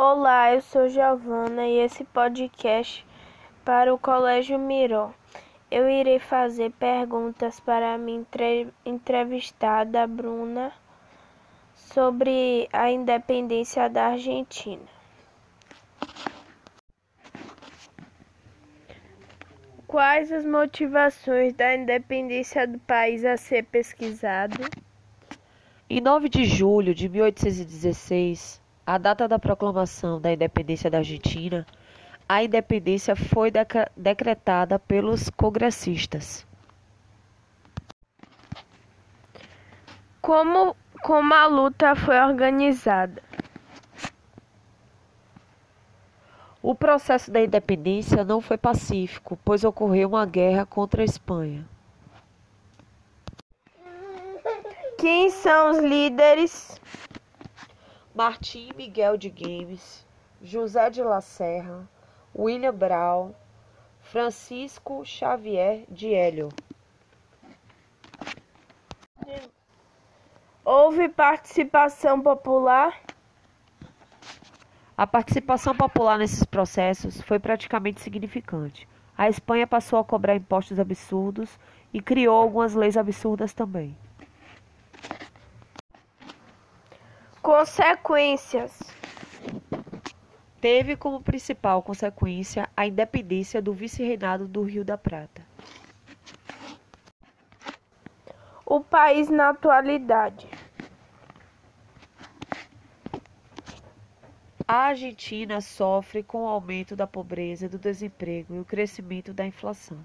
Olá, eu sou Giovana e esse podcast para o Colégio Miró. Eu irei fazer perguntas para a minha entrevistada Bruna sobre a independência da Argentina. Quais as motivações da independência do país a ser pesquisado? Em 9 de julho de 1816, a data da proclamação da independência da Argentina, a independência foi decretada pelos congressistas. Como, como a luta foi organizada? O processo da independência não foi pacífico, pois ocorreu uma guerra contra a Espanha. Quem são os líderes? Martim Miguel de Games, José de La Serra, William Brown, Francisco Xavier de Hélio. Houve participação popular? A participação popular nesses processos foi praticamente significante. A Espanha passou a cobrar impostos absurdos e criou algumas leis absurdas também. Consequências: Teve como principal consequência a independência do vice-reinado do Rio da Prata. O país na atualidade. A Argentina sofre com o aumento da pobreza do desemprego e o crescimento da inflação.